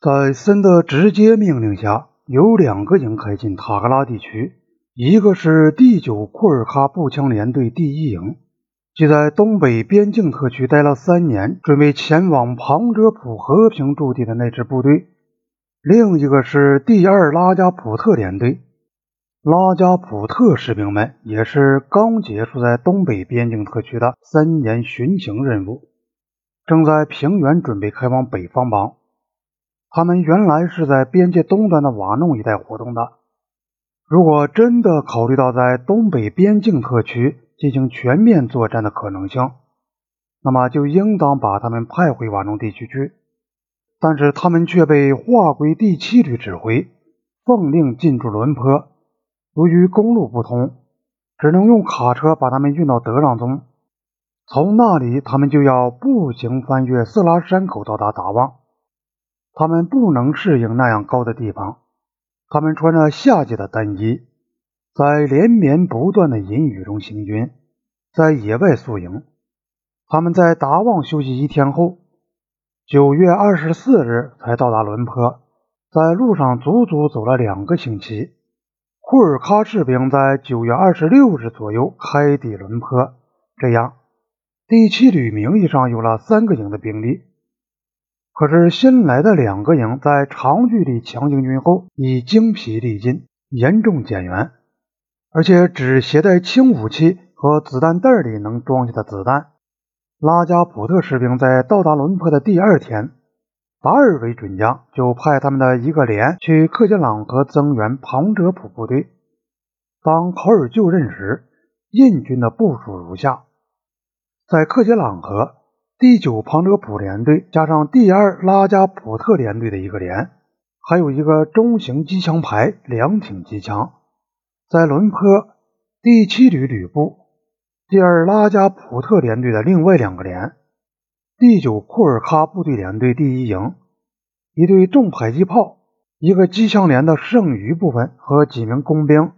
在森的直接命令下，有两个营开进塔格拉地区，一个是第九库尔喀步枪联队第一营，即在东北边境特区待了三年，准备前往旁遮普和平驻地的那支部队；另一个是第二拉加普特联队。拉加普特士兵们也是刚结束在东北边境特区的三年巡行任务，正在平原准备开往北方邦。他们原来是在边界东端的瓦弄一带活动的。如果真的考虑到在东北边境特区进行全面作战的可能性，那么就应当把他们派回瓦弄地区去。但是他们却被划归第七旅指挥，奉令进驻伦坡。由于公路不通，只能用卡车把他们运到德让宗，从那里他们就要步行翻越色拉山口到达达旺。他们不能适应那样高的地方，他们穿着夏季的单衣，在连绵不断的阴雨中行军，在野外宿营。他们在达旺休息一天后，九月二十四日才到达伦坡，在路上足足走了两个星期。库尔喀士兵在九月二十六日左右开抵伦坡，这样第七旅名义上有了三个营的兵力。可是新来的两个营在长距离强行军后已精疲力尽，严重减员，而且只携带轻武器和子弹袋里能装下的子弹。拉加普特士兵在到达伦坡的第二天。达尔维准将就派他们的一个连去克杰朗河增援庞哲普部队。当考尔就任时，印军的部署如下：在克杰朗河，第九庞德普联队加上第二拉加普特联队的一个连，还有一个中型机枪排两挺机枪；在伦坡，第七旅旅部第二拉加普特联队的另外两个连。第九库尔喀部队联队第一营，一队重迫击炮，一个机枪连的剩余部分和几名工兵，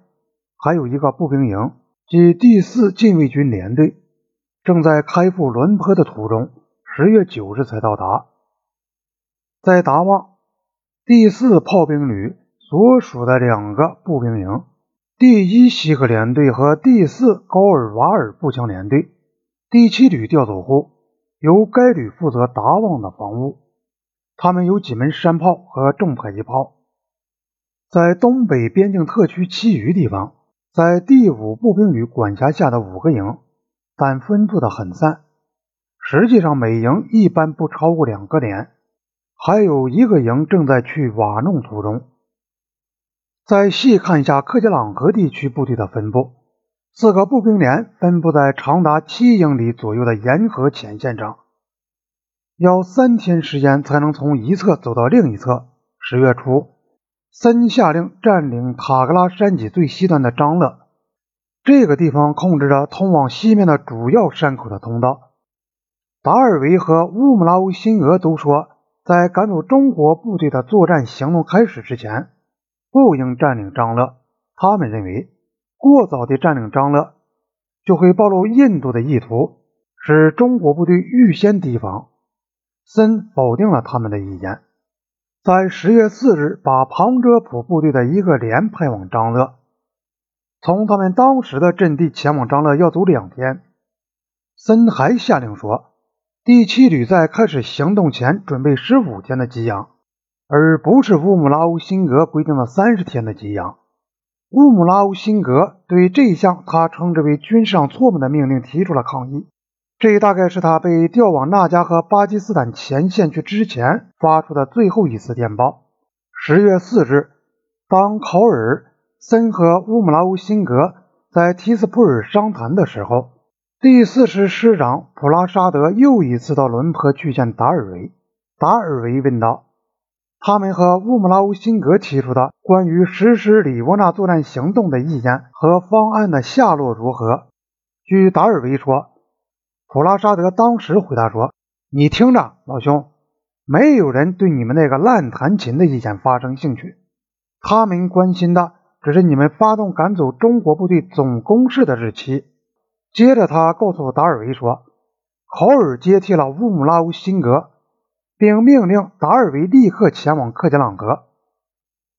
还有一个步兵营及第四禁卫军联队，正在开赴伦坡的途中，十月九日才到达。在达旺，第四炮兵旅所属的两个步兵营，第一西克联队和第四高尔瓦尔步枪联队，第七旅调走后。由该旅负责达旺的防务，他们有几门山炮和重迫击炮。在东北边境特区其余地方，在第五步兵旅管辖下的五个营，但分布的很散，实际上每营一般不超过两个连。还有一个营正在去瓦弄途中。再细看一下克杰朗河地区部队的分布。四个步兵连分布在长达七英里左右的沿河前线上，要三天时间才能从一侧走到另一侧。十月初，森下令占领塔格拉山脊最西端的张勒，这个地方控制着通往西面的主要山口的通道。达尔维和乌姆拉乌辛俄都说，在赶走中国部队的作战行动开始之前，不应占领张勒。他们认为。过早的占领张勒，就会暴露印度的意图，使中国部队预先提防。森否定了他们的意见，在十月四日把庞遮普部队的一个连派往张勒，从他们当时的阵地前往张乐要走两天。森还下令说，第七旅在开始行动前准备十五天的给养，而不是乌姆拉乌辛格规定的三十天的给养。乌姆拉乌辛格对这一项他称之为军事上错误的命令提出了抗议。这大概是他被调往纳加和巴基斯坦前线去之前发出的最后一次电报。十月四日，当考尔森和乌姆拉乌辛格在提斯普尔商谈的时候，第四师师长普拉沙德又一次到伦坡去见达尔维。达尔维问道。他们和乌姆拉乌辛格提出的关于实施里沃纳作战行动的意见和方案的下落如何？据达尔维说，普拉沙德当时回答说：“你听着，老兄，没有人对你们那个烂弹琴的意见发生兴趣，他们关心的只是你们发动赶走中国部队总攻势的日期。”接着，他告诉达尔维说：“考尔接替了乌姆拉乌辛格。”并命令达尔维立刻前往克杰朗格。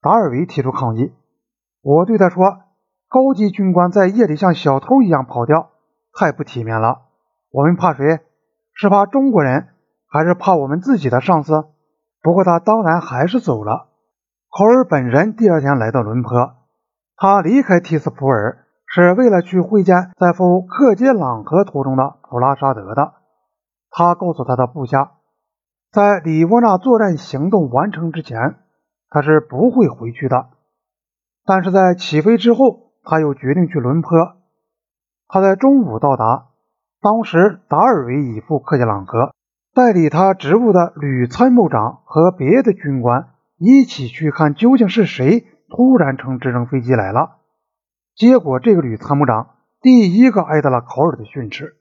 达尔维提出抗议，我对他说：“高级军官在夜里像小偷一样跑掉，太不体面了。我们怕谁？是怕中国人，还是怕我们自己的上司？”不过他当然还是走了。考尔本人第二天来到伦坡，他离开提斯普尔是为了去会见在赴克杰朗河途中的普拉沙德的。他告诉他的部下。在里沃纳作战行动完成之前，他是不会回去的。但是在起飞之后，他又决定去伦坡。他在中午到达，当时达尔维已赴克杰朗河，代理他职务的旅参谋长和别的军官一起去看究竟是谁突然乘直升飞机来了。结果，这个旅参谋长第一个挨到了考尔的训斥。